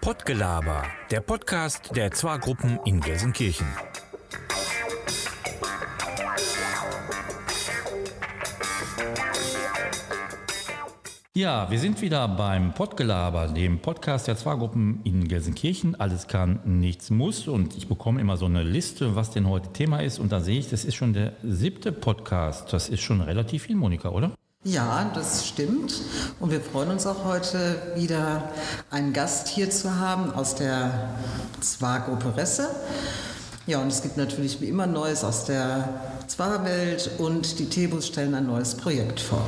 Pottgelaber, der Podcast der Zwa-Gruppen in Gelsenkirchen. Ja, wir sind wieder beim Pottgelaber, dem Podcast der Zwa-Gruppen in Gelsenkirchen. Alles kann, nichts muss. Und ich bekomme immer so eine Liste, was denn heute Thema ist. Und da sehe ich, das ist schon der siebte Podcast. Das ist schon relativ viel, Monika, oder? Ja, das stimmt. Und wir freuen uns auch heute wieder einen Gast hier zu haben aus der Zwar-Gruppe Resse. Ja, und es gibt natürlich wie immer Neues aus der Zwar-Welt und die Tebus stellen ein neues Projekt vor.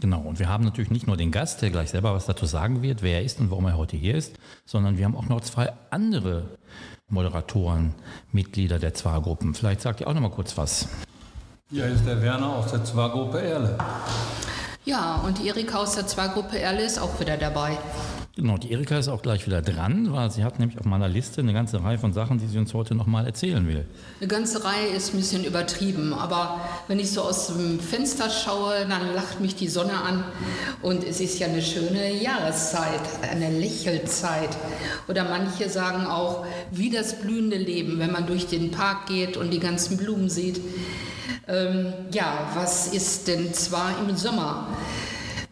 Genau, und wir haben natürlich nicht nur den Gast, der gleich selber was dazu sagen wird, wer er ist und warum er heute hier ist, sondern wir haben auch noch zwei andere Moderatoren, Mitglieder der Zwar-Gruppen. Vielleicht sagt ihr auch noch mal kurz was. Ja, hier ist der Werner aus der Zwar-Gruppe Erle. Ja, und die Erika aus der Zwei-Gruppe Erle ist auch wieder dabei. Genau, die Erika ist auch gleich wieder dran, weil sie hat nämlich auf meiner Liste eine ganze Reihe von Sachen, die sie uns heute nochmal erzählen will. Eine ganze Reihe ist ein bisschen übertrieben, aber wenn ich so aus dem Fenster schaue, dann lacht mich die Sonne an und es ist ja eine schöne Jahreszeit, eine Lächelzeit. Oder manche sagen auch, wie das blühende Leben, wenn man durch den Park geht und die ganzen Blumen sieht. Ähm, ja, was ist denn zwar im Sommer?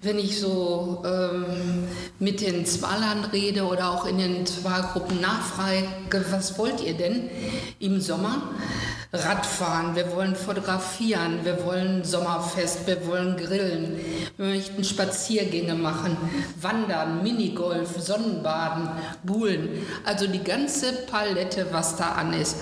Wenn ich so ähm, mit den Zwalern rede oder auch in den Zwalgruppen nachfrage, was wollt ihr denn im Sommer? Radfahren, wir wollen fotografieren, wir wollen Sommerfest, wir wollen grillen, wir möchten Spaziergänge machen, wandern, Minigolf, Sonnenbaden, Buhlen, also die ganze Palette, was da an ist.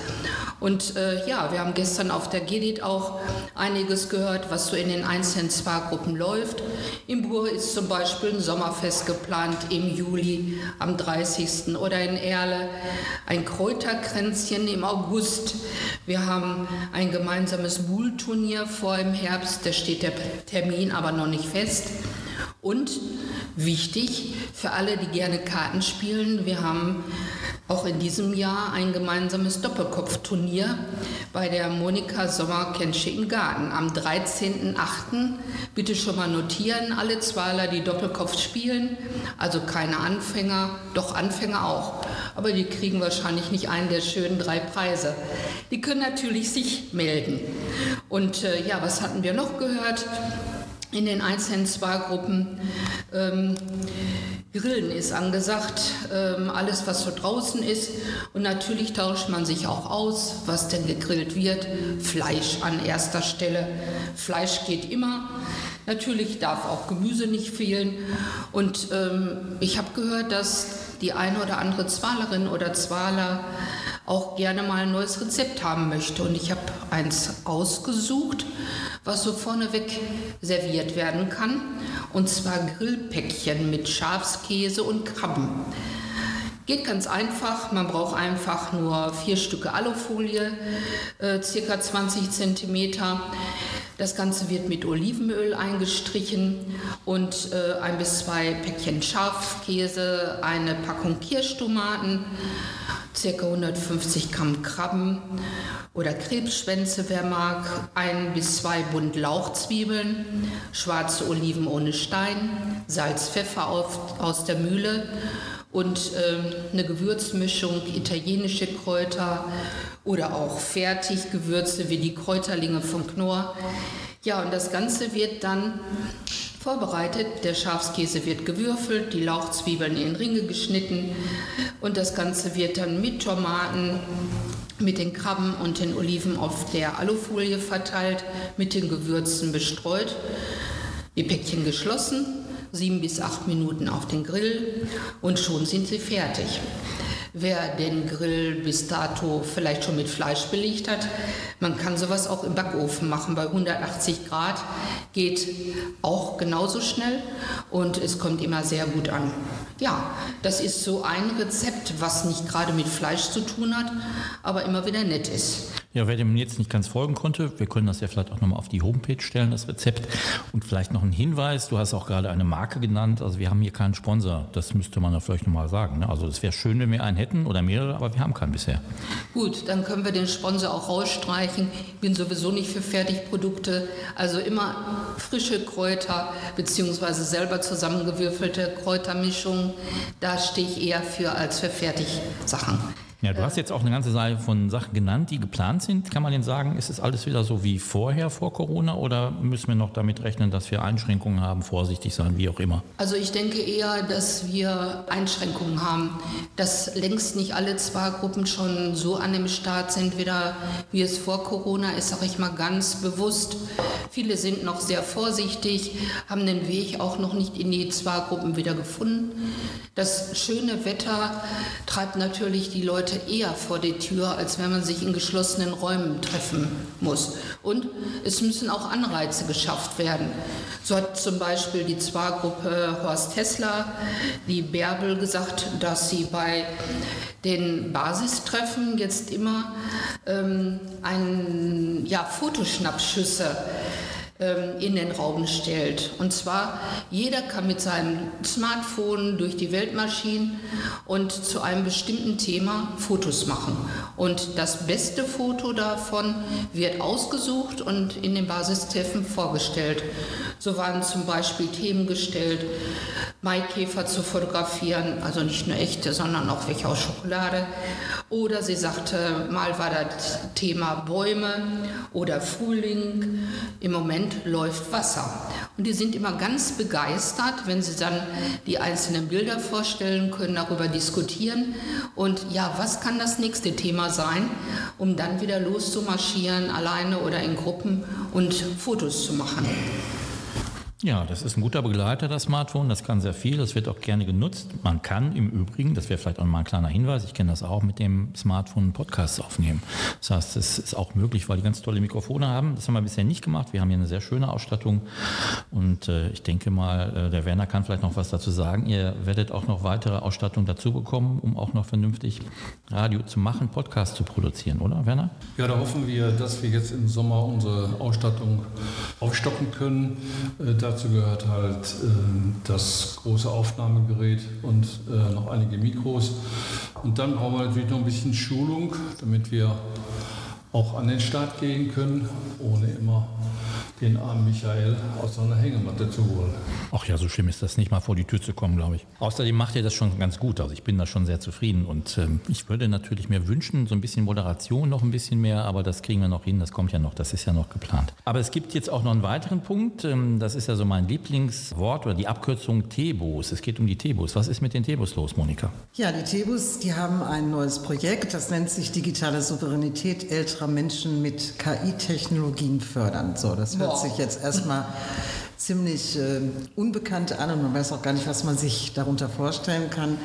Und äh, ja, wir haben gestern auf der GEDIT auch einiges gehört, was so in den einzelnen Spa-Gruppen läuft. Im Bur ist zum Beispiel ein Sommerfest geplant im Juli am 30. oder in Erle ein Kräuterkränzchen im August. Wir haben ein gemeinsames Buhl-Turnier vor im Herbst, da steht der Termin aber noch nicht fest. Und wichtig für alle, die gerne Karten spielen, wir haben auch in diesem Jahr ein gemeinsames Doppelkopfturnier bei der Monika Sommer Kenschicken Garten am 13.08. Bitte schon mal notieren, alle Zwaler, die Doppelkopf spielen, also keine Anfänger, doch Anfänger auch, aber die kriegen wahrscheinlich nicht einen der schönen drei Preise. Die können natürlich sich melden. Und äh, ja, was hatten wir noch gehört? in den einzelnen Spa-Gruppen. Ähm, Grillen ist angesagt, ähm, alles was so draußen ist. Und natürlich tauscht man sich auch aus, was denn gegrillt wird. Fleisch an erster Stelle. Fleisch geht immer. Natürlich darf auch Gemüse nicht fehlen. Und ähm, ich habe gehört, dass die eine oder andere Zwalerin oder Zwaler auch gerne mal ein neues Rezept haben möchte. Und ich habe eins ausgesucht was so vorneweg serviert werden kann. Und zwar Grillpäckchen mit Schafskäse und Krabben. Geht ganz einfach, man braucht einfach nur vier Stücke Alufolie, äh, circa 20 Zentimeter. Das Ganze wird mit Olivenöl eingestrichen und äh, ein bis zwei Päckchen Schafskäse, eine Packung Kirschtomaten, circa 150 Gramm Krabben oder Krebsschwänze, wer mag, ein bis zwei Bund Lauchzwiebeln, schwarze Oliven ohne Stein, Salz, Pfeffer auf, aus der Mühle und äh, eine Gewürzmischung, italienische Kräuter oder auch Fertiggewürze wie die Kräuterlinge von Knorr. Ja, und das Ganze wird dann vorbereitet. Der Schafskäse wird gewürfelt, die Lauchzwiebeln in Ringe geschnitten und das Ganze wird dann mit Tomaten, mit den Krabben und den Oliven auf der Alufolie verteilt, mit den Gewürzen bestreut. Die Päckchen geschlossen, sieben bis acht Minuten auf den Grill und schon sind sie fertig. Wer den Grill bis dato vielleicht schon mit Fleisch belegt hat, man kann sowas auch im Backofen machen bei 180 Grad, geht auch genauso schnell und es kommt immer sehr gut an. Ja, das ist so ein Rezept, was nicht gerade mit Fleisch zu tun hat, aber immer wieder nett ist. Ja, wer dem jetzt nicht ganz folgen konnte, wir können das ja vielleicht auch nochmal auf die Homepage stellen, das Rezept. Und vielleicht noch ein Hinweis, du hast auch gerade eine Marke genannt, also wir haben hier keinen Sponsor, das müsste man ja vielleicht nochmal sagen. Ne? Also es wäre schön, wenn wir einen hätten oder mehrere, aber wir haben keinen bisher. Gut, dann können wir den Sponsor auch rausstreichen. Ich bin sowieso nicht für Fertigprodukte. Also immer frische Kräuter beziehungsweise selber zusammengewürfelte Kräutermischungen. Da stehe ich eher für als für Fertigsachen. Ja, du hast jetzt auch eine ganze Reihe von Sachen genannt, die geplant sind. Kann man denn sagen, ist es alles wieder so wie vorher, vor Corona, oder müssen wir noch damit rechnen, dass wir Einschränkungen haben, vorsichtig sein, wie auch immer? Also ich denke eher, dass wir Einschränkungen haben, dass längst nicht alle Zwargruppen schon so an dem Start sind, wieder wie es vor Corona ist, sage ich mal ganz bewusst. Viele sind noch sehr vorsichtig, haben den Weg auch noch nicht in die Zwargruppen wieder gefunden. Das schöne Wetter treibt natürlich die Leute Leute eher vor die Tür, als wenn man sich in geschlossenen Räumen treffen muss. Und es müssen auch Anreize geschafft werden. So hat zum Beispiel die Zwargruppe Horst Hessler, die Bärbel, gesagt, dass sie bei den Basistreffen jetzt immer ähm, ein, ja, Fotoschnappschüsse in den Raum stellt. Und zwar, jeder kann mit seinem Smartphone durch die Welt marschieren und zu einem bestimmten Thema Fotos machen. Und das beste Foto davon wird ausgesucht und in den Basistreffen vorgestellt. So waren zum Beispiel Themen gestellt, Maikäfer zu fotografieren, also nicht nur echte, sondern auch welche aus Schokolade. Oder sie sagte, mal war das Thema Bäume oder Frühling. Im Moment läuft Wasser. Und die sind immer ganz begeistert, wenn sie dann die einzelnen Bilder vorstellen können, darüber diskutieren. Und ja, was kann das nächste Thema sein, um dann wieder loszumarschieren, alleine oder in Gruppen und Fotos zu machen. Ja, das ist ein guter Begleiter, das Smartphone. Das kann sehr viel. Das wird auch gerne genutzt. Man kann im Übrigen, das wäre vielleicht auch mal ein kleiner Hinweis, ich kenne das auch, mit dem Smartphone Podcasts aufnehmen. Das heißt, es ist auch möglich, weil die ganz tolle Mikrofone haben. Das haben wir bisher nicht gemacht. Wir haben hier eine sehr schöne Ausstattung. Und äh, ich denke mal, äh, der Werner kann vielleicht noch was dazu sagen. Ihr werdet auch noch weitere Ausstattung dazu bekommen, um auch noch vernünftig Radio zu machen, Podcasts zu produzieren, oder Werner? Ja, da hoffen wir, dass wir jetzt im Sommer unsere Ausstattung aufstocken können. Äh, dazu gehört halt äh, das große Aufnahmegerät und äh, noch einige Mikros. Und dann brauchen wir natürlich noch ein bisschen Schulung, damit wir auch an den Start gehen können, ohne immer den armen Michael aus seiner Hängematte zu holen. Ach ja, so schlimm ist das nicht mal vor die Tür zu kommen, glaube ich. Außerdem macht ihr das schon ganz gut. Also ich bin da schon sehr zufrieden und ähm, ich würde natürlich mir wünschen, so ein bisschen Moderation noch ein bisschen mehr, aber das kriegen wir noch hin, das kommt ja noch, das ist ja noch geplant. Aber es gibt jetzt auch noch einen weiteren Punkt, ähm, das ist ja so mein Lieblingswort oder die Abkürzung Tebus. Es geht um die Tebus. Was ist mit den Tebus los, Monika? Ja, die Tebus, die haben ein neues Projekt, das nennt sich digitale Souveränität älterer Menschen mit KI-Technologien fördern. So, das hört sich jetzt erstmal ziemlich äh, unbekannt an und man weiß auch gar nicht, was man sich darunter vorstellen kann.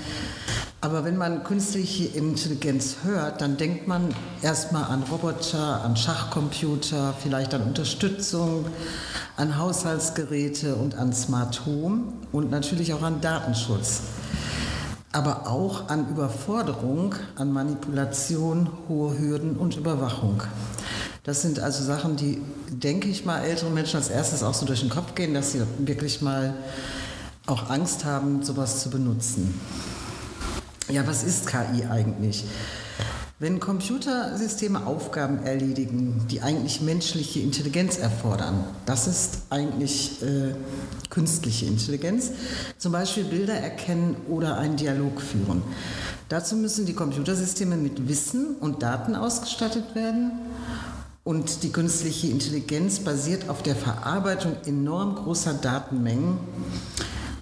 Aber wenn man künstliche Intelligenz hört, dann denkt man erstmal an Roboter, an Schachcomputer, vielleicht an Unterstützung, an Haushaltsgeräte und an Smart Home und natürlich auch an Datenschutz. Aber auch an Überforderung, an Manipulation, hohe Hürden und Überwachung. Das sind also Sachen, die, denke ich mal, ältere Menschen als erstes auch so durch den Kopf gehen, dass sie wirklich mal auch Angst haben, sowas zu benutzen. Ja, was ist KI eigentlich? Wenn Computersysteme Aufgaben erledigen, die eigentlich menschliche Intelligenz erfordern, das ist eigentlich äh, künstliche Intelligenz, zum Beispiel Bilder erkennen oder einen Dialog führen. Dazu müssen die Computersysteme mit Wissen und Daten ausgestattet werden und die künstliche Intelligenz basiert auf der Verarbeitung enorm großer Datenmengen.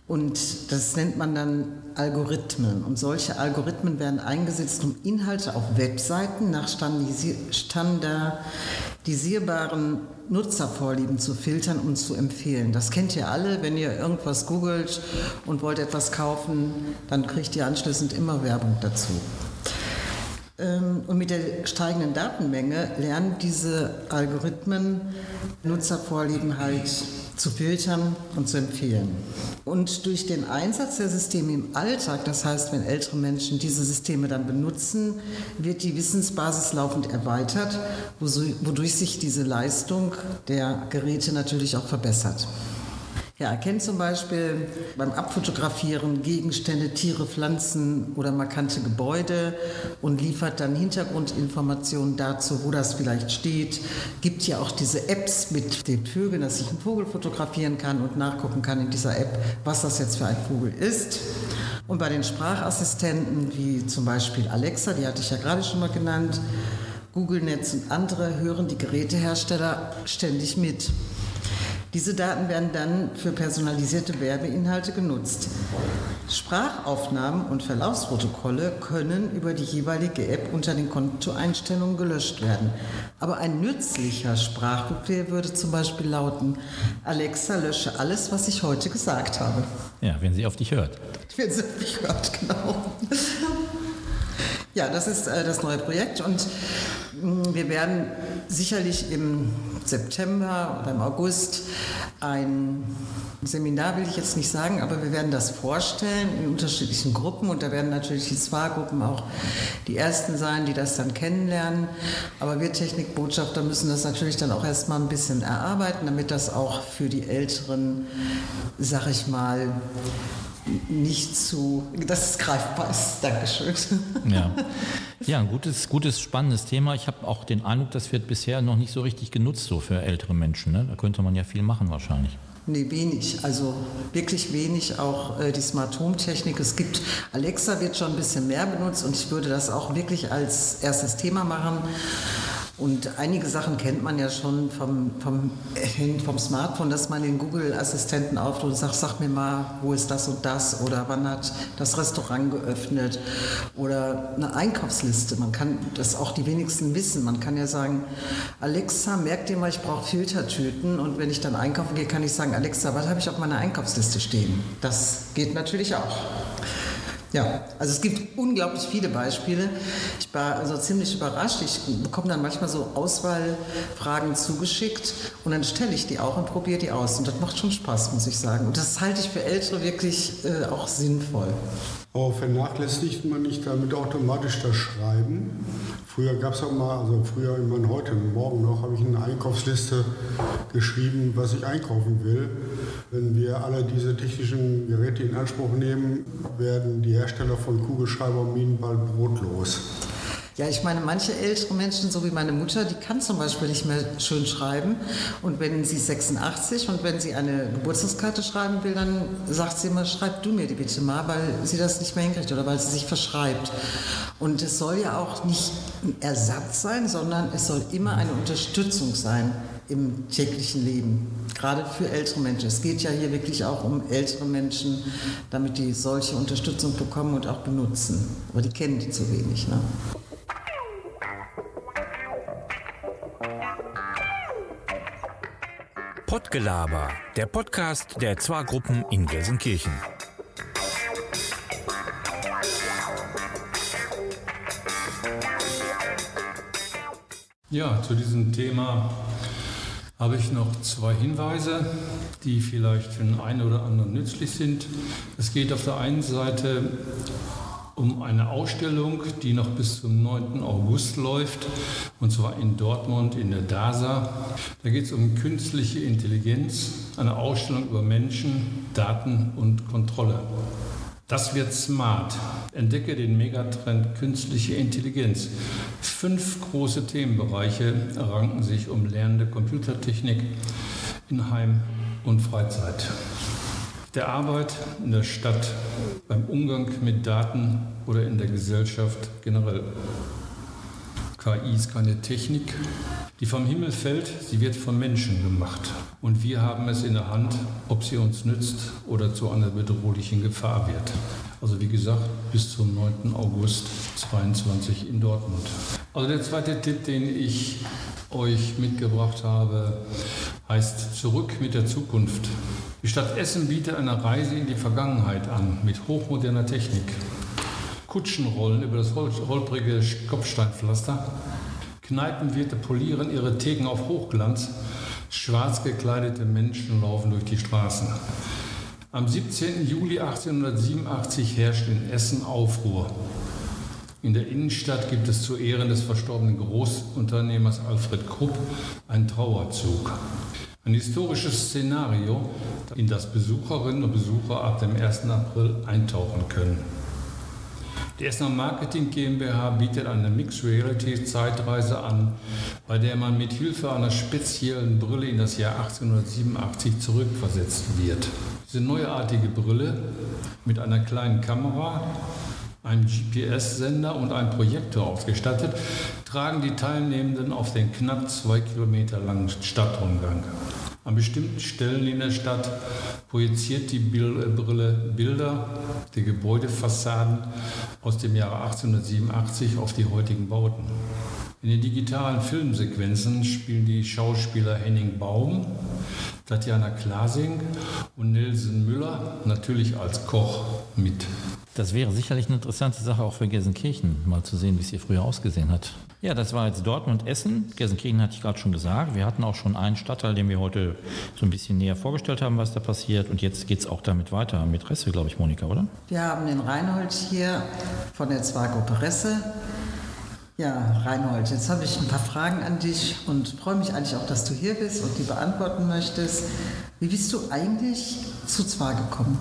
Und das nennt man dann Algorithmen. Und solche Algorithmen werden eingesetzt, um Inhalte auf Webseiten nach standardisierbaren Nutzervorlieben zu filtern und zu empfehlen. Das kennt ihr alle, wenn ihr irgendwas googelt und wollt etwas kaufen, dann kriegt ihr anschließend immer Werbung dazu. Ähm, und mit der steigenden Datenmenge lernen diese Algorithmen Nutzervorlieben halt zu filtern und zu empfehlen. Und durch den Einsatz der Systeme im Alltag, das heißt, wenn ältere Menschen diese Systeme dann benutzen, wird die Wissensbasis laufend erweitert, wodurch sich diese Leistung der Geräte natürlich auch verbessert. Er erkennt zum Beispiel beim Abfotografieren Gegenstände, Tiere, Pflanzen oder markante Gebäude und liefert dann Hintergrundinformationen dazu, wo das vielleicht steht. Gibt ja auch diese Apps mit den Vögeln, dass ich einen Vogel fotografieren kann und nachgucken kann in dieser App, was das jetzt für ein Vogel ist. Und bei den Sprachassistenten wie zum Beispiel Alexa, die hatte ich ja gerade schon mal genannt, Google Netz und andere hören die Gerätehersteller ständig mit. Diese Daten werden dann für personalisierte Werbeinhalte genutzt. Sprachaufnahmen und Verlaufsprotokolle können über die jeweilige App unter den Kontoeinstellungen gelöscht werden. Aber ein nützlicher Sprachbefehl würde zum Beispiel lauten, Alexa, lösche alles, was ich heute gesagt habe. Ja, wenn sie auf dich hört. Wenn sie auf mich hört, genau. Ja, das ist äh, das neue Projekt und wir werden sicherlich im September oder im August ein Seminar, will ich jetzt nicht sagen, aber wir werden das vorstellen in unterschiedlichen Gruppen und da werden natürlich die SWA-Gruppen auch die ersten sein, die das dann kennenlernen. Aber wir Technikbotschafter müssen das natürlich dann auch erstmal ein bisschen erarbeiten, damit das auch für die Älteren, sag ich mal, nicht zu, dass es greifbar ist. Dankeschön. Ja, ja ein gutes, gutes, spannendes Thema. Ich habe auch den Eindruck, das wird bisher noch nicht so richtig genutzt, so für ältere Menschen. Ne? Da könnte man ja viel machen wahrscheinlich. Nee, wenig. Also wirklich wenig. Auch äh, die Smart Home Technik. Es gibt, Alexa wird schon ein bisschen mehr benutzt und ich würde das auch wirklich als erstes Thema machen. Und einige Sachen kennt man ja schon vom, vom, vom Smartphone, dass man den Google-Assistenten aufruft und sagt, sag mir mal, wo ist das und das oder wann hat das Restaurant geöffnet oder eine Einkaufsliste. Man kann das auch die wenigsten wissen. Man kann ja sagen, Alexa, merk dir mal, ich brauche Filtertüten und wenn ich dann einkaufen gehe, kann ich sagen, Alexa, was habe ich auf meiner Einkaufsliste stehen? Das geht natürlich auch. Ja, also es gibt unglaublich viele Beispiele. Ich war also ziemlich überrascht. Ich bekomme dann manchmal so Auswahlfragen zugeschickt und dann stelle ich die auch und probiere die aus. Und das macht schon Spaß, muss ich sagen. Und das halte ich für Ältere wirklich äh, auch sinnvoll. Aber vernachlässigt man nicht damit automatisch das Schreiben? Früher gab es auch mal, also früher, ich meine heute, morgen noch, habe ich eine Einkaufsliste geschrieben, was ich einkaufen will. Wenn wir alle diese technischen Geräte in Anspruch nehmen, werden die Hersteller von Kugelschreiber und Minen bald brotlos. Ja, ich meine, manche ältere Menschen, so wie meine Mutter, die kann zum Beispiel nicht mehr schön schreiben. Und wenn sie 86 und wenn sie eine Geburtstagskarte schreiben will, dann sagt sie immer, schreib du mir die bitte mal, weil sie das nicht mehr hinkriegt oder weil sie sich verschreibt. Und es soll ja auch nicht ein Ersatz sein, sondern es soll immer eine Unterstützung sein im täglichen Leben, gerade für ältere Menschen. Es geht ja hier wirklich auch um ältere Menschen, damit die solche Unterstützung bekommen und auch benutzen. Aber die kennen die zu wenig. Ne? Pottgelaber, der Podcast der Zwar-Gruppen in Gelsenkirchen. Ja, zu diesem Thema habe ich noch zwei Hinweise, die vielleicht für den einen oder anderen nützlich sind. Es geht auf der einen Seite um eine Ausstellung, die noch bis zum 9. August läuft, und zwar in Dortmund in der DASA. Da geht es um künstliche Intelligenz, eine Ausstellung über Menschen, Daten und Kontrolle. Das wird smart. Entdecke den Megatrend künstliche Intelligenz. Fünf große Themenbereiche ranken sich um lernende Computertechnik in Heim und Freizeit der Arbeit in der Stadt, beim Umgang mit Daten oder in der Gesellschaft generell. KI ist keine Technik, die vom Himmel fällt, sie wird von Menschen gemacht. Und wir haben es in der Hand, ob sie uns nützt oder zu einer bedrohlichen Gefahr wird. Also wie gesagt, bis zum 9. August 2022 in Dortmund. Also der zweite Tipp, den ich euch mitgebracht habe, heißt Zurück mit der Zukunft. Die Stadt Essen bietet eine Reise in die Vergangenheit an mit hochmoderner Technik. Kutschenrollen über das holprige Kopfsteinpflaster. Kneipenwirte polieren ihre Theken auf Hochglanz. Schwarz gekleidete Menschen laufen durch die Straßen. Am 17. Juli 1887 herrscht in Essen Aufruhr. In der Innenstadt gibt es zu Ehren des verstorbenen Großunternehmers Alfred Krupp einen Trauerzug. Ein historisches Szenario, in das Besucherinnen und Besucher ab dem 1. April eintauchen können. Die Essener Marketing GmbH bietet eine Mixed Reality Zeitreise an, bei der man mit Hilfe einer speziellen Brille in das Jahr 1887 zurückversetzt wird. Diese neuartige Brille mit einer kleinen Kamera, einem GPS-Sender und einem Projektor ausgestattet, tragen die Teilnehmenden auf den knapp zwei Kilometer langen Stadtrundgang. An bestimmten Stellen in der Stadt projiziert die Brille Bilder der Gebäudefassaden aus dem Jahre 1887 auf die heutigen Bauten. In den digitalen Filmsequenzen spielen die Schauspieler Henning Baum, Tatjana Klasing und Nelson Müller natürlich als Koch mit. Das wäre sicherlich eine interessante Sache auch für Gelsenkirchen, mal zu sehen, wie es hier früher ausgesehen hat. Ja, das war jetzt Dortmund Essen. Gelsenkirchen hatte ich gerade schon gesagt. Wir hatten auch schon einen Stadtteil, den wir heute so ein bisschen näher vorgestellt haben, was da passiert. Und jetzt geht es auch damit weiter mit Resse, glaube ich, Monika, oder? Wir haben den Reinhold hier von der Zwargruppe Resse. Ja, Reinhold, jetzt habe ich ein paar Fragen an dich und freue mich eigentlich auch, dass du hier bist und die beantworten möchtest. Wie bist du eigentlich zu Zwar gekommen?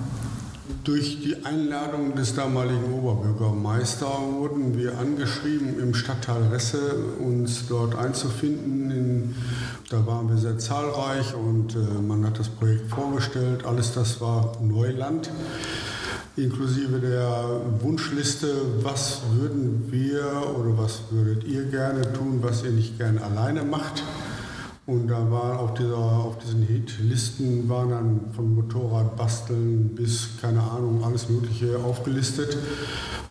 Durch die Einladung des damaligen Oberbürgermeisters wurden wir angeschrieben, im Stadtteil Resse uns dort einzufinden. In, da waren wir sehr zahlreich und äh, man hat das Projekt vorgestellt. Alles das war Neuland, inklusive der Wunschliste, was würden wir oder was würdet ihr gerne tun, was ihr nicht gerne alleine macht. Und da waren auf, dieser, auf diesen Hitlisten waren dann von Motorradbasteln bis, keine Ahnung, alles Mögliche aufgelistet.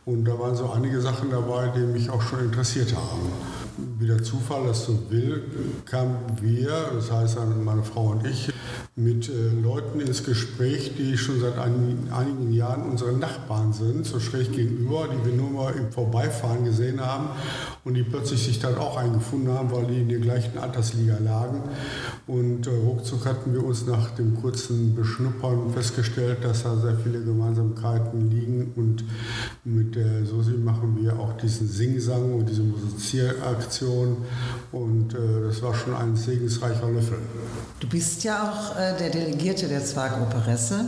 Und da waren so einige Sachen dabei, die mich auch schon interessiert haben. Wie der Zufall das so will, kamen wir, das heißt meine Frau und ich, mit äh, Leuten ins Gespräch, die schon seit einigen, einigen Jahren unsere Nachbarn sind, so schräg gegenüber, die wir nur mal im Vorbeifahren gesehen haben und die plötzlich sich dann auch eingefunden haben, weil die in der gleichen Altersliga lagen. Und äh, ruckzuck hatten wir uns nach dem kurzen Beschnuppern festgestellt, dass da sehr viele Gemeinsamkeiten liegen und mit der Susi machen wir auch diesen Singsang und diese Musizieraktion und äh, das war schon ein segensreicher Löffel. Du bist ja auch äh, der Delegierte der Zwargruppe Resse.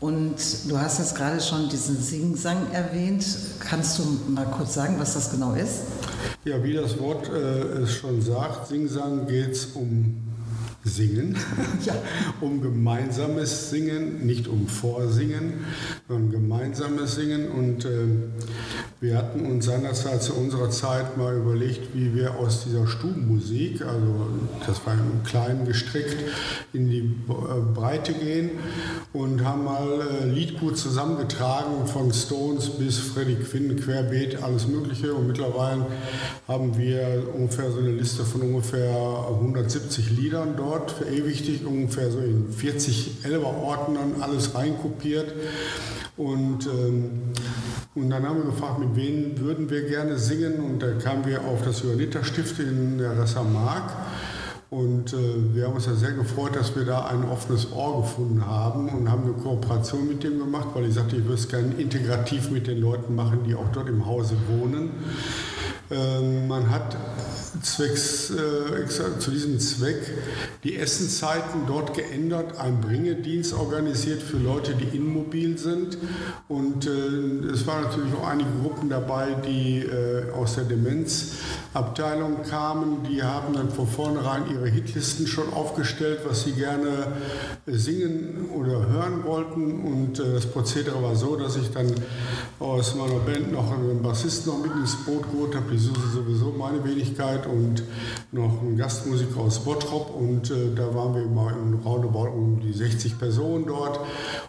Und du hast jetzt gerade schon diesen Singsang erwähnt. Kannst du mal kurz sagen, was das genau ist? Ja, wie das Wort äh, es schon sagt, Singsang geht es um Singen, ja. um gemeinsames Singen, nicht um Vorsingen, sondern gemeinsames Singen. Und äh, wir hatten uns seinerzeit zu unserer Zeit mal überlegt, wie wir aus dieser Stubenmusik, also das war im Kleinen gestrickt, in die äh, Breite gehen und haben mal äh, Liedgut zusammengetragen von Stones bis Freddie Quinn, Querbeet, alles Mögliche. Und mittlerweile haben wir ungefähr so eine Liste von ungefähr 170 Liedern dort dort verewigt, ungefähr so in 40 Elber-Ordnern alles reinkopiert. Und, ähm, und dann haben wir gefragt, mit wem würden wir gerne singen. Und da kamen wir auf das Johanniter-Stift in der Rassamark. Und äh, wir haben uns ja sehr gefreut, dass wir da ein offenes Ohr gefunden haben und haben eine Kooperation mit dem gemacht, weil ich sagte, ich würde es gerne integrativ mit den Leuten machen, die auch dort im Hause wohnen. Ähm, man hat zwecks, äh, zu diesem Zweck die Essenzeiten dort geändert, einen Bringedienst organisiert für Leute, die immobil sind. Und äh, es waren natürlich auch einige Gruppen dabei, die äh, aus der Demenzabteilung kamen. Die haben dann von vornherein ihre Hitlisten schon aufgestellt, was sie gerne singen oder hören wollten. Und äh, das Prozedere war so, dass ich dann aus meiner Band noch einen Bassisten noch mit ins Boot geholt habe die sowieso meine Wenigkeit und noch ein Gastmusiker aus Bottrop und äh, da waren wir immer in Roundabout um die 60 Personen dort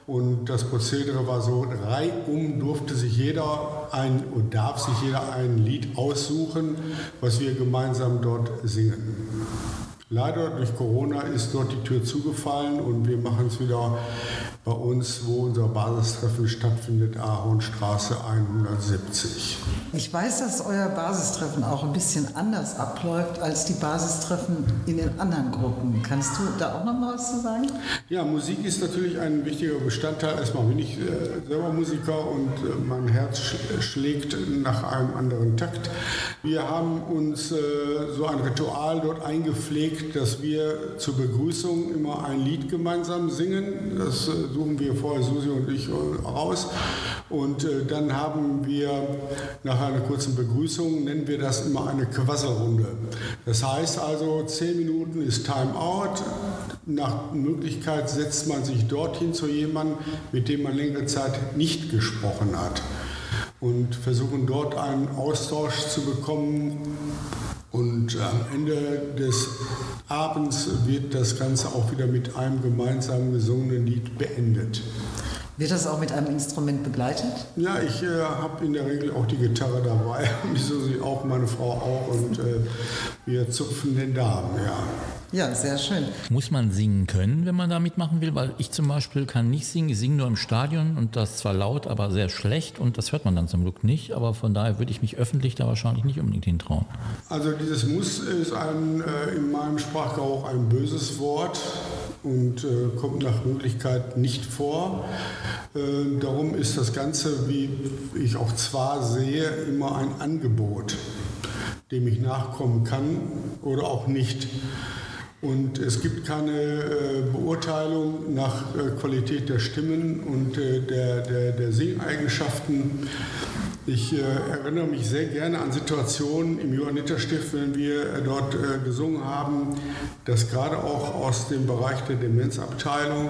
und das Prozedere war so, reihum durfte sich jeder ein und darf sich jeder ein Lied aussuchen, was wir gemeinsam dort singen. Leider durch Corona ist dort die Tür zugefallen und wir machen es wieder bei uns, wo unser Basistreffen stattfindet, Ahornstraße 170. Ich weiß, dass euer Basistreffen auch ein bisschen anders abläuft als die Basistreffen in den anderen Gruppen. Kannst du da auch noch mal was zu sagen? Ja, Musik ist natürlich ein wichtiger Bestandteil. Erstmal bin ich äh, selber Musiker und äh, mein Herz sch schlägt nach einem anderen Takt. Wir haben uns äh, so ein Ritual dort eingepflegt, überlegt, dass wir zur Begrüßung immer ein Lied gemeinsam singen. Das äh, suchen wir vorher, Susi und ich, äh, raus. Und äh, dann haben wir nach einer kurzen Begrüßung, nennen wir das immer eine Quasselrunde. Das heißt also, zehn Minuten ist Time Out. Nach Möglichkeit setzt man sich dorthin zu jemandem, mit dem man längere Zeit nicht gesprochen hat. Und versuchen dort einen Austausch zu bekommen. Und am Ende des Abends wird das Ganze auch wieder mit einem gemeinsam gesungenen Lied beendet. Wird das auch mit einem Instrument begleitet? Ja, ich äh, habe in der Regel auch die Gitarre dabei und die Susi auch, meine Frau auch und äh, wir zupfen den Darm, ja. Ja, sehr schön. Muss man singen können, wenn man da mitmachen will? Weil ich zum Beispiel kann nicht singen. Ich singe nur im Stadion und das zwar laut, aber sehr schlecht und das hört man dann zum Glück nicht. Aber von daher würde ich mich öffentlich da wahrscheinlich nicht unbedingt hintrauen. Also dieses Muss ist ein, äh, in meinem Sprachgebrauch ein böses Wort und äh, kommt nach Möglichkeit nicht vor. Äh, darum ist das Ganze, wie ich auch zwar sehe, immer ein Angebot, dem ich nachkommen kann oder auch nicht. Und es gibt keine äh, Beurteilung nach äh, Qualität der Stimmen und äh, der, der, der Singeigenschaften. Ich erinnere mich sehr gerne an Situationen im Johanniterstift, wenn wir dort gesungen haben, dass gerade auch aus dem Bereich der Demenzabteilung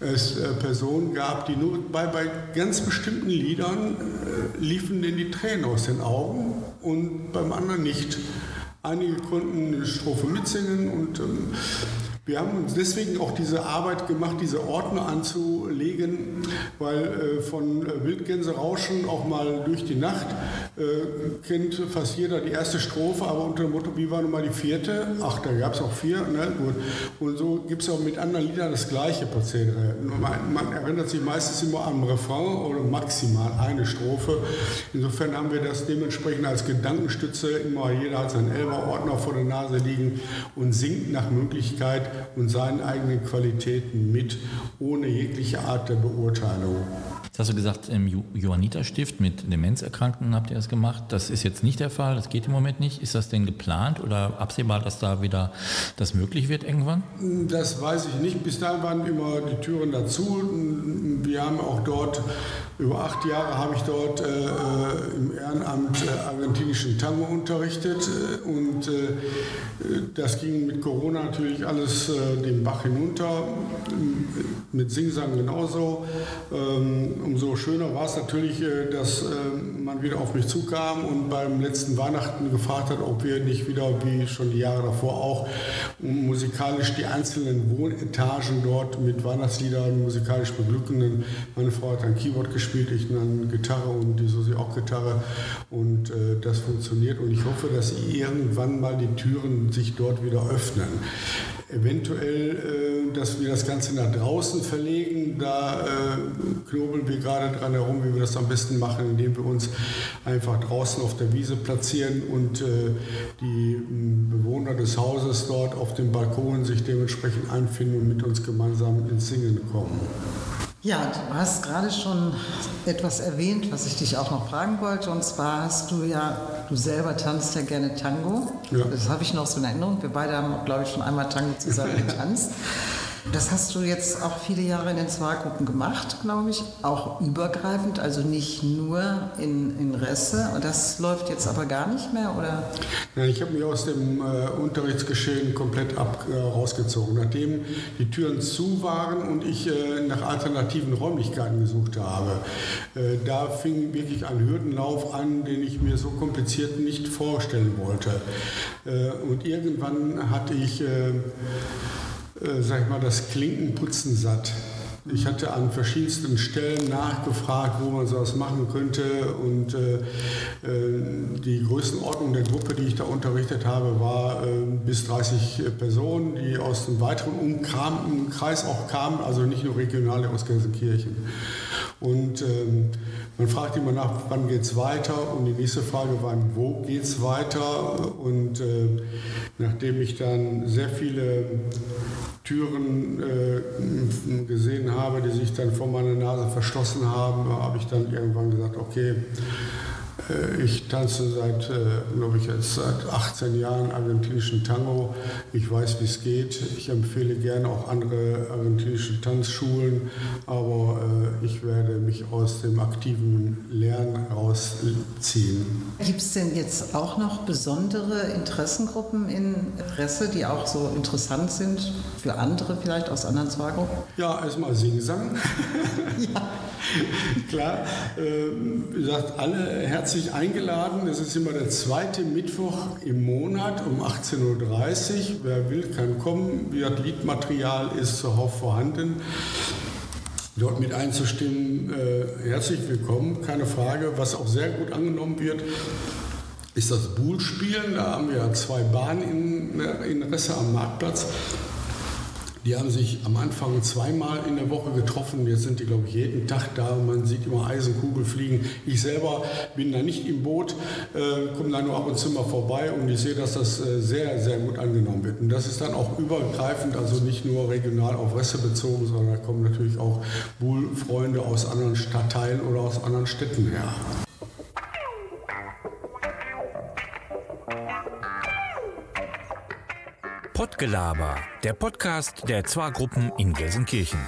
es Personen gab, die nur bei, bei ganz bestimmten Liedern liefen denn die Tränen aus den Augen und beim anderen nicht. Einige konnten eine Strophe mitsingen und ähm, wir haben uns deswegen auch diese Arbeit gemacht, diese Ordner anzulegen, weil äh, von äh, Wildgänserauschen auch mal durch die Nacht äh, kennt fast jeder die erste Strophe, aber unter dem Motto, wie war nun mal die vierte? Ach, da gab es auch vier. Ne? Gut. Und so gibt es auch mit anderen Liedern das gleiche Prozedere. Man, man, erinnert sich meistens immer am Refrain oder maximal eine Strophe. Insofern haben wir das dementsprechend als Gedankenstütze. Immer jeder hat seinen Elber-Ordner vor der Nase liegen und singt nach Möglichkeit und seinen eigenen Qualitäten mit, ohne jegliche Art der Beurteilung. Jetzt hast du gesagt, im Johanniterstift mit Demenzerkrankten habt ihr das gemacht. Das ist jetzt nicht der Fall, das geht im Moment nicht. Ist das denn geplant oder absehbar, dass da wieder das möglich wird irgendwann? Das weiß ich nicht. Bis dahin waren immer die Türen dazu. Wir haben auch dort, über acht Jahre habe ich dort äh, äh im Ehrenamt äh, argentinischen Tango unterrichtet. Und äh, das ging mit Corona natürlich alles äh, den Bach hinunter. Mit Singsang genauso. Ähm, umso schöner war es natürlich, äh, dass äh, man wieder auf mich zukam und beim letzten Weihnachten gefragt hat, ob wir nicht wieder, wie schon die Jahre davor auch, musikalisch die einzelnen Wohnetagen dort mit Weihnachtsliedern musikalisch beglücken. Meine Frau hat ein Keyboard gespielt, ich dann Gitarre und die Susi auch Gitarre und das funktioniert und ich hoffe, dass irgendwann mal die Türen sich dort wieder öffnen. Eventuell, dass wir das Ganze nach draußen verlegen, da knobeln wir gerade dran herum, wie wir das am besten machen, indem wir uns einfach draußen auf der Wiese platzieren und äh, die äh, Bewohner des Hauses dort auf dem Balkon sich dementsprechend einfinden und mit uns gemeinsam ins Singen kommen. Ja, du hast gerade schon etwas erwähnt, was ich dich auch noch fragen wollte. Und zwar hast du ja, du selber tanzt ja gerne Tango. Ja. Das habe ich noch so in Erinnerung. Wir beide haben, glaube ich, schon einmal Tango zusammen getanzt. Das hast du jetzt auch viele Jahre in den Zwargruppen gemacht, glaube ich, auch übergreifend, also nicht nur in, in Resse. Das läuft jetzt aber gar nicht mehr, oder? Ja, ich habe mich aus dem äh, Unterrichtsgeschehen komplett ab, äh, rausgezogen. Nachdem die Türen zu waren und ich äh, nach alternativen Räumlichkeiten gesucht habe, äh, da fing wirklich ein Hürdenlauf an, den ich mir so kompliziert nicht vorstellen wollte. Äh, und irgendwann hatte ich äh, sag ich mal, das Klinkenputzen satt. Ich hatte an verschiedensten Stellen nachgefragt, wo man sowas machen könnte und äh, äh, die Größenordnung der Gruppe, die ich da unterrichtet habe, war äh, bis 30 Personen, die aus einem weiteren Umkreis auch kamen, also nicht nur regionale aus Gelsenkirchen. Und ähm, man fragt immer nach, wann geht es weiter? Und die nächste Frage war, wo geht es weiter? Und äh, nachdem ich dann sehr viele Türen äh, gesehen habe, die sich dann vor meiner Nase verschlossen haben, habe ich dann irgendwann gesagt, okay, ich tanze seit, äh, glaube ich, jetzt seit 18 Jahren argentinischen Tango. Ich weiß, wie es geht. Ich empfehle gerne auch andere argentinische Tanzschulen, aber äh, ich werde mich aus dem aktiven Lernen rausziehen. Gibt es denn jetzt auch noch besondere Interessengruppen in Resse, die auch so interessant sind für andere vielleicht aus anderen Zwargruppen? Ja, erstmal Singsang. ja. Klar, äh, wie gesagt, alle herzlich eingeladen. Es ist immer der zweite Mittwoch im Monat um 18.30 Uhr. Wer will, kann kommen. Liedmaterial ist zuhauf vorhanden. Dort mit einzustimmen, äh, herzlich willkommen, keine Frage. Was auch sehr gut angenommen wird, ist das Buhlspielen. Da haben wir zwei Bahnen in, in Resse am Marktplatz. Die haben sich am Anfang zweimal in der Woche getroffen. Jetzt sind die, glaube ich, jeden Tag da. Man sieht immer Eisenkugel fliegen. Ich selber bin da nicht im Boot, äh, komme da nur ab und zu mal vorbei und ich sehe, dass das äh, sehr, sehr gut angenommen wird. Und das ist dann auch übergreifend, also nicht nur regional auf Resse bezogen, sondern da kommen natürlich auch Buhl-Freunde aus anderen Stadtteilen oder aus anderen Städten her. Pottgelaber, der Podcast der Zwar-Gruppen in Gelsenkirchen.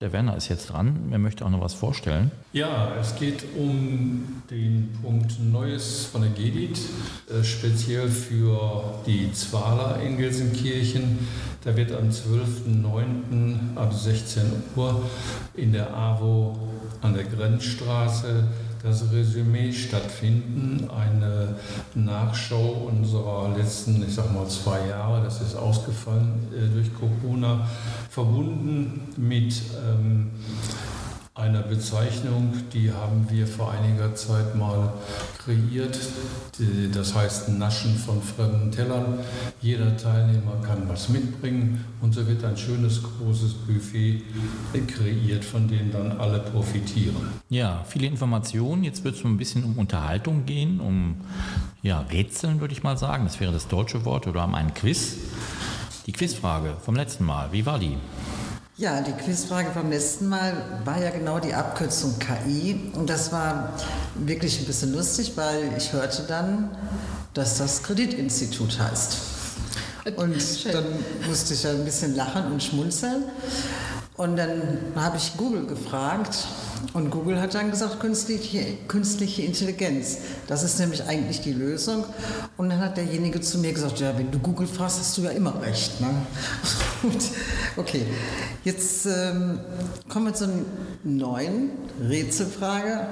Der Werner ist jetzt dran. Er möchte auch noch was vorstellen. Ja, es geht um den Punkt Neues von der GEDIT, äh, speziell für die Zwaler in Gelsenkirchen. Da wird am 12.09. ab 16 Uhr in der AWO an der Grenzstraße das Resümee stattfinden, eine Nachschau unserer letzten, ich sag mal, zwei Jahre, das ist ausgefallen äh, durch Corona, verbunden mit ähm, einer Bezeichnung, die haben wir vor einiger Zeit mal kreiert. Das heißt Naschen von fremden Tellern. Jeder Teilnehmer kann was mitbringen und so wird ein schönes großes Buffet kreiert, von dem dann alle profitieren. Ja, viele Informationen. Jetzt wird es ein bisschen um Unterhaltung gehen, um ja, Rätseln würde ich mal sagen. Das wäre das deutsche Wort oder um einen Quiz. Die Quizfrage vom letzten Mal, wie war die? Ja, die Quizfrage vom letzten Mal war ja genau die Abkürzung KI. Und das war wirklich ein bisschen lustig, weil ich hörte dann, dass das Kreditinstitut heißt. Und dann musste ich ja ein bisschen lachen und schmunzeln. Und dann habe ich Google gefragt und Google hat dann gesagt, künstliche, künstliche Intelligenz. Das ist nämlich eigentlich die Lösung. Und dann hat derjenige zu mir gesagt, ja, wenn du Google fragst, hast du ja immer recht. Ne? okay, jetzt ähm, kommen wir zur neuen Rätselfrage.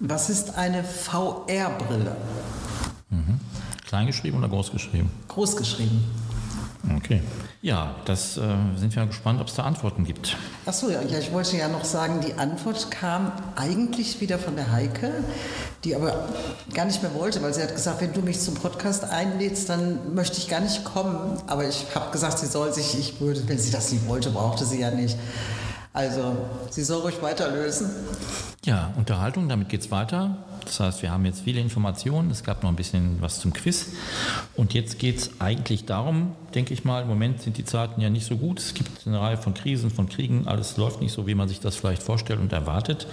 Was ist eine VR-Brille? Mhm. Kleingeschrieben oder großgeschrieben? Großgeschrieben. Okay. Ja, das äh, sind wir gespannt, ob es da Antworten gibt. Achso, ja, ich wollte ja noch sagen, die Antwort kam eigentlich wieder von der Heike, die aber gar nicht mehr wollte, weil sie hat gesagt, wenn du mich zum Podcast einlädst, dann möchte ich gar nicht kommen. Aber ich habe gesagt, sie soll sich, ich würde, wenn sie das nicht wollte, brauchte sie ja nicht. Also, sie soll ruhig weiterlösen. Ja, Unterhaltung, damit geht es weiter. Das heißt, wir haben jetzt viele Informationen, es gab noch ein bisschen was zum Quiz. Und jetzt geht es eigentlich darum, denke ich mal, im Moment sind die Zeiten ja nicht so gut. Es gibt eine Reihe von Krisen, von Kriegen, alles läuft nicht so, wie man sich das vielleicht vorstellt und erwartet.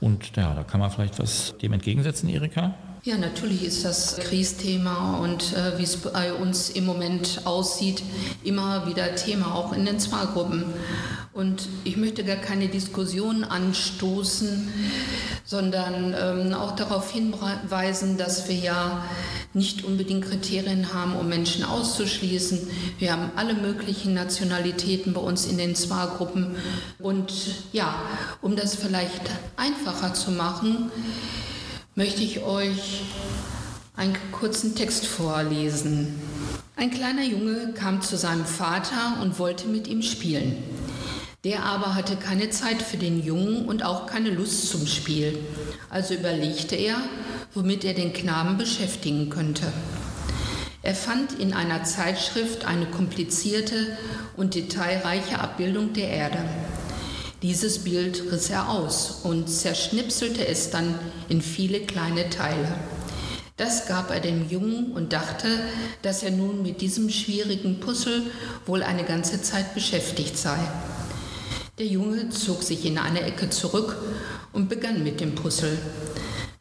Und ja, da kann man vielleicht was dem entgegensetzen, Erika? Ja, natürlich ist das Kriegsthema und äh, wie es bei uns im Moment aussieht, immer wieder Thema, auch in den Zwahlgruppen. Und ich möchte gar keine Diskussion anstoßen, sondern ähm, auch darauf hinweisen, dass wir ja nicht unbedingt Kriterien haben, um Menschen auszuschließen. Wir haben alle möglichen Nationalitäten bei uns in den Zwahlgruppen. Und ja, um das vielleicht einfacher zu machen, möchte ich euch einen kurzen Text vorlesen. Ein kleiner Junge kam zu seinem Vater und wollte mit ihm spielen. Der aber hatte keine Zeit für den Jungen und auch keine Lust zum Spiel. Also überlegte er, womit er den Knaben beschäftigen könnte. Er fand in einer Zeitschrift eine komplizierte und detailreiche Abbildung der Erde. Dieses Bild riss er aus und zerschnipselte es dann in viele kleine Teile. Das gab er dem Jungen und dachte, dass er nun mit diesem schwierigen Puzzle wohl eine ganze Zeit beschäftigt sei. Der Junge zog sich in eine Ecke zurück und begann mit dem Puzzle.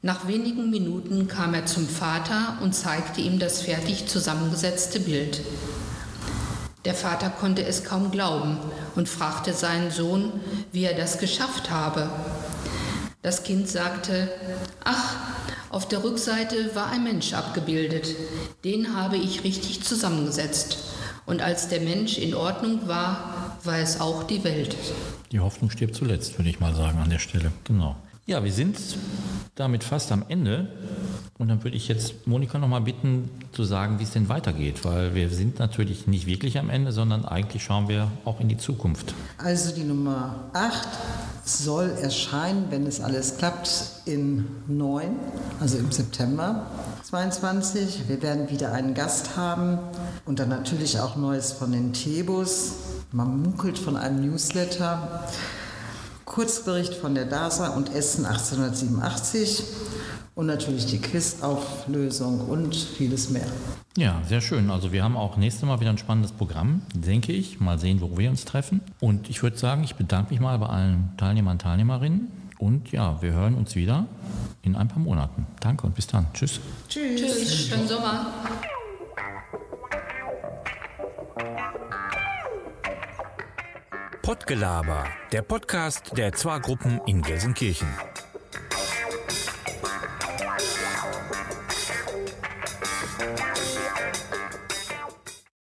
Nach wenigen Minuten kam er zum Vater und zeigte ihm das fertig zusammengesetzte Bild. Der Vater konnte es kaum glauben und fragte seinen Sohn, wie er das geschafft habe. Das Kind sagte, ach, auf der Rückseite war ein Mensch abgebildet. Den habe ich richtig zusammengesetzt. Und als der Mensch in Ordnung war, war es auch die Welt. Die Hoffnung stirbt zuletzt, würde ich mal sagen an der Stelle. Genau. Ja, wir sind damit fast am Ende. Und dann würde ich jetzt Monika noch mal bitten, zu sagen, wie es denn weitergeht, weil wir sind natürlich nicht wirklich am Ende, sondern eigentlich schauen wir auch in die Zukunft. Also die Nummer 8 soll erscheinen, wenn es alles klappt, in 9, also im September 22. Wir werden wieder einen Gast haben und dann natürlich auch Neues von den Tebus. Man munkelt von einem Newsletter. Kurzbericht von der DASA und Essen 1887 und natürlich die Quizauflösung und vieles mehr. Ja, sehr schön. Also wir haben auch nächstes Mal wieder ein spannendes Programm, denke ich. Mal sehen, wo wir uns treffen. Und ich würde sagen, ich bedanke mich mal bei allen Teilnehmern und Teilnehmerinnen. Und ja, wir hören uns wieder in ein paar Monaten. Danke und bis dann. Tschüss. Tschüss. Tschüss. Schönen Sommer. Pottgelaber, der Podcast der Zwar-Gruppen in Gelsenkirchen.